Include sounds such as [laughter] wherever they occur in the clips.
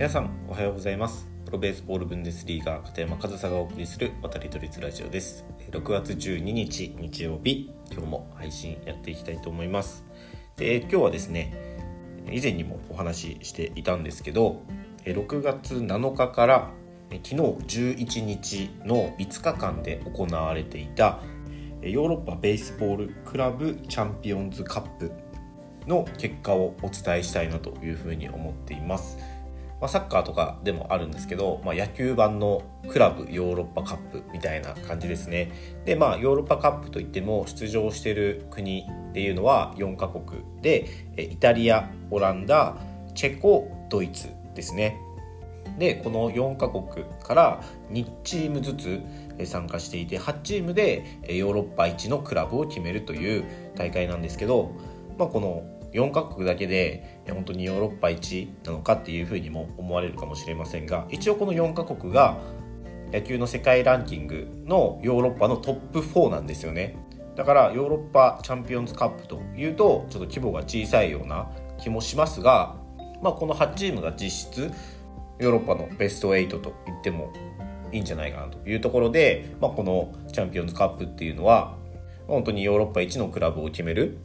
皆さんおはようございます。プロベースボールブンデスリーガー片山和沙がお送りする渡り鳥ラジオです。6月12日日曜日今日も配信やっていきたいと思います。で今日はですね以前にもお話ししていたんですけど6月7日から昨日11日の5日間で行われていたヨーロッパベースボールクラブチャンピオンズカップの結果をお伝えしたいなというふうに思っています。まあ、サッカーとかでもあるんですけど、まあ、野球版のクラブヨーロッパカップみたいな感じですね。で、まあ、ヨーロッパカップといっても出場してる国っていうのは4カ国で、イタリア、オランダ、チェコ、ドイツですね。で、この4カ国から2チームずつ参加していて、8チームでヨーロッパ一のクラブを決めるという大会なんですけど、まあ、この4カ国だけで本当にヨーロッパ一なのかっていうふうにも思われるかもしれませんが一応この4カ国が野球の世界ランキングのヨーロッパのトップ4なんですよね。だからヨーロッパチャンピオンズカップというとちょっと規模が小さいような気もしますが、まあ、この8チームが実質ヨーロッパのベスト8と言ってもいいんじゃないかなというところで、まあ、このチャンピオンズカップっていうのは本当にヨーロッパ一のクラブを決める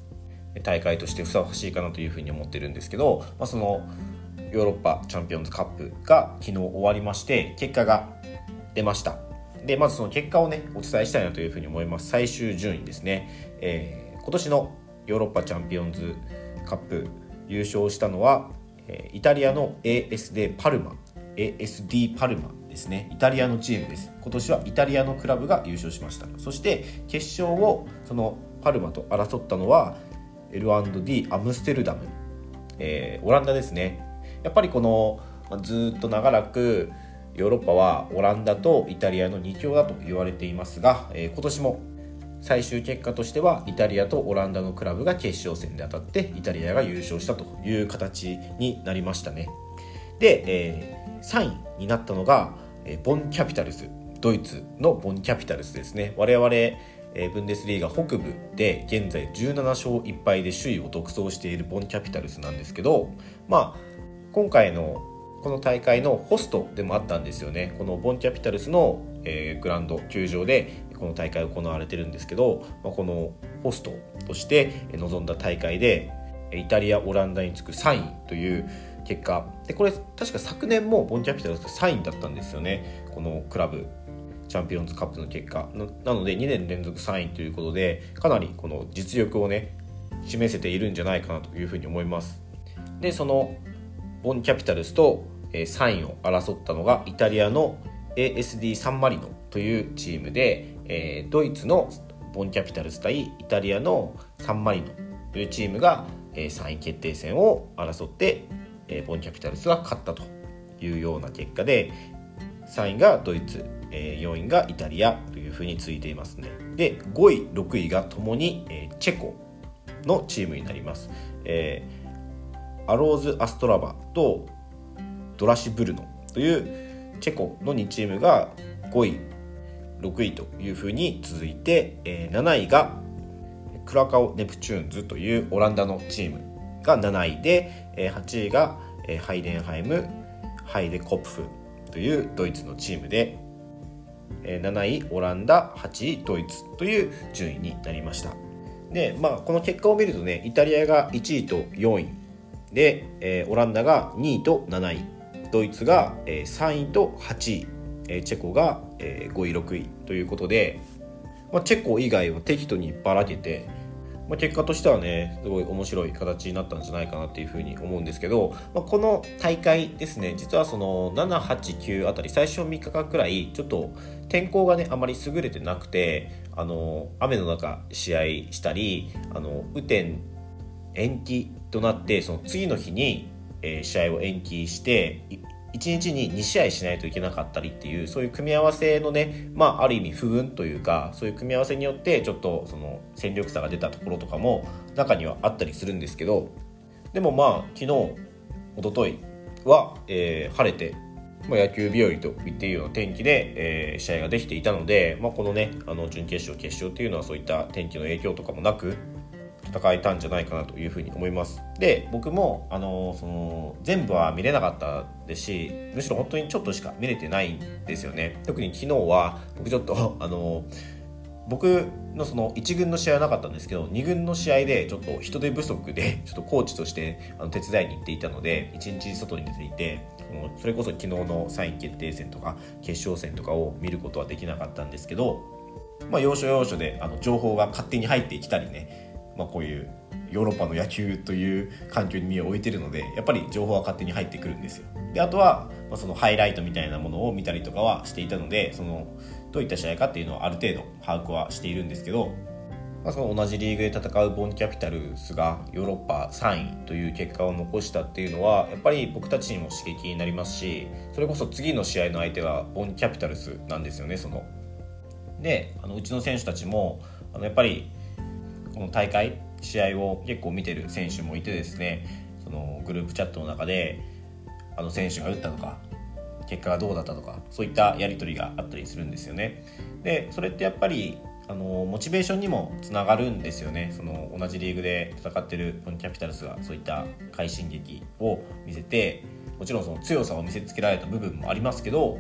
大会としてふさわしいかなというふうに思ってるんですけど、まあ、そのヨーロッパチャンピオンズカップが昨日終わりまして結果が出ました。でまずその結果をねお伝えしたいなというふうに思います。最終順位ですね、えー、今年のヨーロッパチャンピオンズカップ優勝したのはイタリアの ASD パルマ。ASD パルマですね。イタリアのチームです。今年はイタリアのクラブが優勝しました。そして決勝をそのパルマと争ったのは L&D アムステルダム、えー、オランダですね。やっぱりこのずっと長らくヨーロッパはオランダとイタリアの2強だと言われていますが、えー、今年も最終結果としてはイタリアとオランダのクラブが決勝戦で当たってイタリアが優勝したという形になりましたね。で、えー、3位になったのが、え、ボンキャピタルス。ドイツのボンキャピタルスですね。我々えブンデスリーガ北部で現在17勝1敗で首位を独走しているボンキャピタルスなんですけど、まあ、今回のこの大会のホストでもあったんですよね。このボンキャピタルスの、えー、グラウンド球場でこの大会行われてるんですけど、まあ、このホストとして臨んだ大会でイタリアオランダに次く3位という結果。でこれ確か昨年もボンキャピタルス3位だったんですよね。このクラブ。チャンピオンズカップの結果なので2年連続3位ということでかなりこの実力をね示せているんじゃないかなというふうに思います。でそのボンキャピタルスと3位を争ったのがイタリアの ASD サンマリノというチームで、えドイツのボンキャピタルス対イタリアのサンマリノというチームが3位決定戦を争ってボンキャピタルスが勝ったというような結果で3位がドイツえ4位がイタリアというふうについていますね。で5位6位がともに、えチェコのチームになります、えー、アローズ・アストラバとドラシブルノというチェコの2チームが5位6位というふうに続いて、えー、7位がクラカオ・ネプチューンズというオランダのチームが7位で、えー、8位が、えー、ハイデンハイムハイデコップフというドイツのチームで7位オランダ8位ドイツという順位になりました。で、まあ、この結果を見るとねイタリアが1位と4位。で、えー、オランダが2位と7位。ドイツが、えー、3位と8位、えー、チェコが、えー、5位6位ということで、まあ、チェコ以外は適度にばらけてまあ、結果としてはねすごい面白い形になったんじゃないかなっていうふうに思うんですけど、まあ、この大会ですね実はその789あたり最初3日間くらいちょっと天候がねあまり優れてなくてあの雨の中試合したりあの雨天延期となってその次の日に、試合を延期して1日に2試合しないといけなかったりっていうそういう組み合わせのねまあある意味不運というかそういう組み合わせによってちょっとその戦力差が出たところとかも中にはあったりするんですけどでもまあ昨日一昨日は、えー、晴れて、ま、野球日和と言っていいような天気で、えー、試合ができていたので、まあ、このねあの準決勝決勝っていうのはそういった天気の影響とかもなく戦えたんじゃないかなというふうに思います。で僕もあのその全部は見れなかったですしむしろ本当にちょっとしか見れてないんですよね。特に昨日は僕ちょっと [laughs] あの僕のその1軍の試合はなかったんですけど2軍の試合でちょっと人手不足で [laughs] ちょっとコーチとしてあの手伝いに行っていたので1日外に出ていてそれこそ昨日の3位決定戦とか決勝戦とかを見ることはできなかったんですけど、まあ、要所要所であの情報が勝手に入ってきたりね、まあ、こういうヨーロッパの野球という環境に身を置いてるのでやっぱり情報は勝手に入ってくるんですよであとは、まあ、そのハイライトみたいなものを見たりとかはしていたのでそのどういった試合かっていうのはある程度把握はしているんですけど、まあ、その同じリーグで戦うボンキャピタルスがヨーロッパ3位という結果を残したっていうのはやっぱり僕たちにも刺激になりますしそれこそ次の試合の相手はボンキャピタルスなんですよねその。であのうちの選手たちもあのやっぱりこの大会試合を結構見てる選手もいてですねそのグループチャットの中であの選手が打ったとか結果がどうだったとかそういったやり取りがあったりするんですよね。でそれってやっぱりあのモチベーションにもつながるんですよねその同じリーグで戦ってるキャピタルスがそういった快進撃を見せてもちろんその強さを見せつけられた部分もありますけど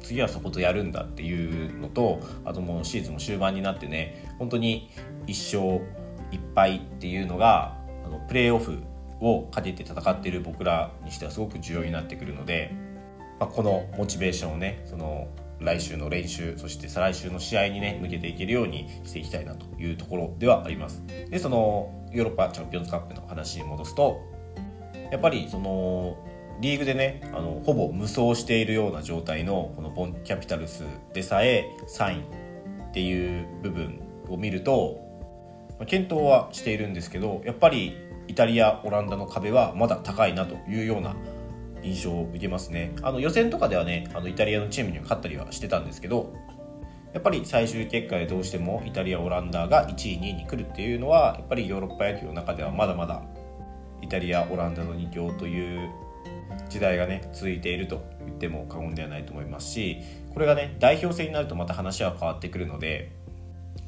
次はそことやるんだっていうのとあともうシーズンも終盤になってね本当に1勝1敗っていうのがあのプレーオフをかけて戦っている僕らにしてはすごく重要になってくるので、まあ、このモチベーションをねその来週の練習そして再来週の試合にね向けていけるようにしていきたいなというところではあります。でそのヨーロッパチャンピオンズカップの話に戻すとやっぱりそのリーグでねあのほぼ無双しているような状態のこのボンキャピタルスでさえ3位っていう部分を見ると検討はしているんですけどやっぱりイタリアオランダの壁はまだ高いなというような印象を受けますね。あの予選とかではねあのイタリアのチームには勝ったりはしてたんですけどやっぱり最終結果でどうしてもイタリアオランダが1位2位に来るっていうのはやっぱりヨーロッパ野球の中ではまだまだイタリアオランダの2強という時代がね続いていると言っても過言ではないと思いますしこれがね代表戦になるとまた話は変わってくるので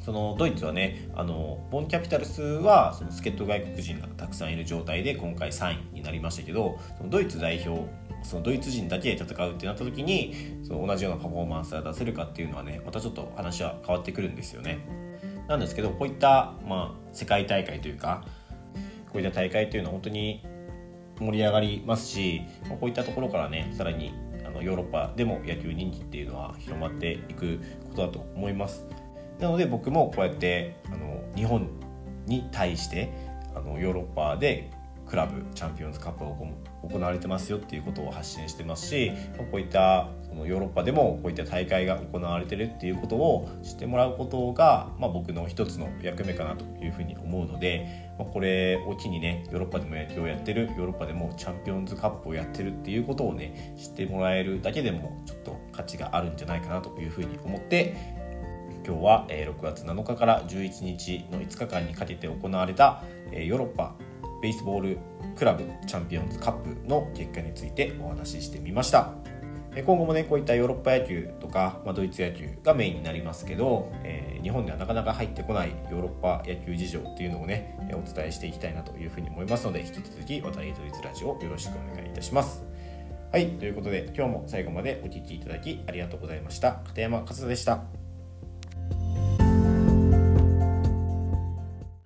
そのドイツはねあのボンキャピタルスはその助っ人外国人がたくさんいる状態で今回3位になりましたけどそのドイツ代表そのドイツ人だけで戦うってなった時にその同じようなパフォーマンスが出せるかっていうのはねまたちょっと話は変わってくるんですよね。なんですけどこういった、まあ、世界大会というかこういった大会というのは本当に盛り上がりますしこういったところからねさらにあのヨーロッパでも野球人気っていうのは広まっていくことだと思います。なので僕もこうやってあの日本に対してあのヨーロッパでクラブチャンピオンズカップが行われてますよっていうことを発信してますしこういったそのヨーロッパでもこういった大会が行われてるっていうことを知ってもらうことが、まあ、僕の一つの役目かなというふうに思うので、まあ、これを機にねヨーロッパでも野球をやってるヨーロッパでもチャンピオンズカップをやってるっていうことをね知ってもらえるだけでもちょっと価値があるんじゃないかなというふうに思って今日は6月7日から11日の5日間にかけて行われたヨーロッパベースボールクラブチャンピオンズカップの結果についてお話ししてみました。今後もねこういったヨーロッパ野球とか、まあ、ドイツ野球がメインになりますけど、えー、日本ではなかなか入ってこないヨーロッパ野球事情っていうのをねお伝えしていきたいなというふうに思いますので引き続き渡りドイツラジオよろしくお願いいたします。はいということで今日も最後までお聴きいただきありがとうございました。片山勝田でした。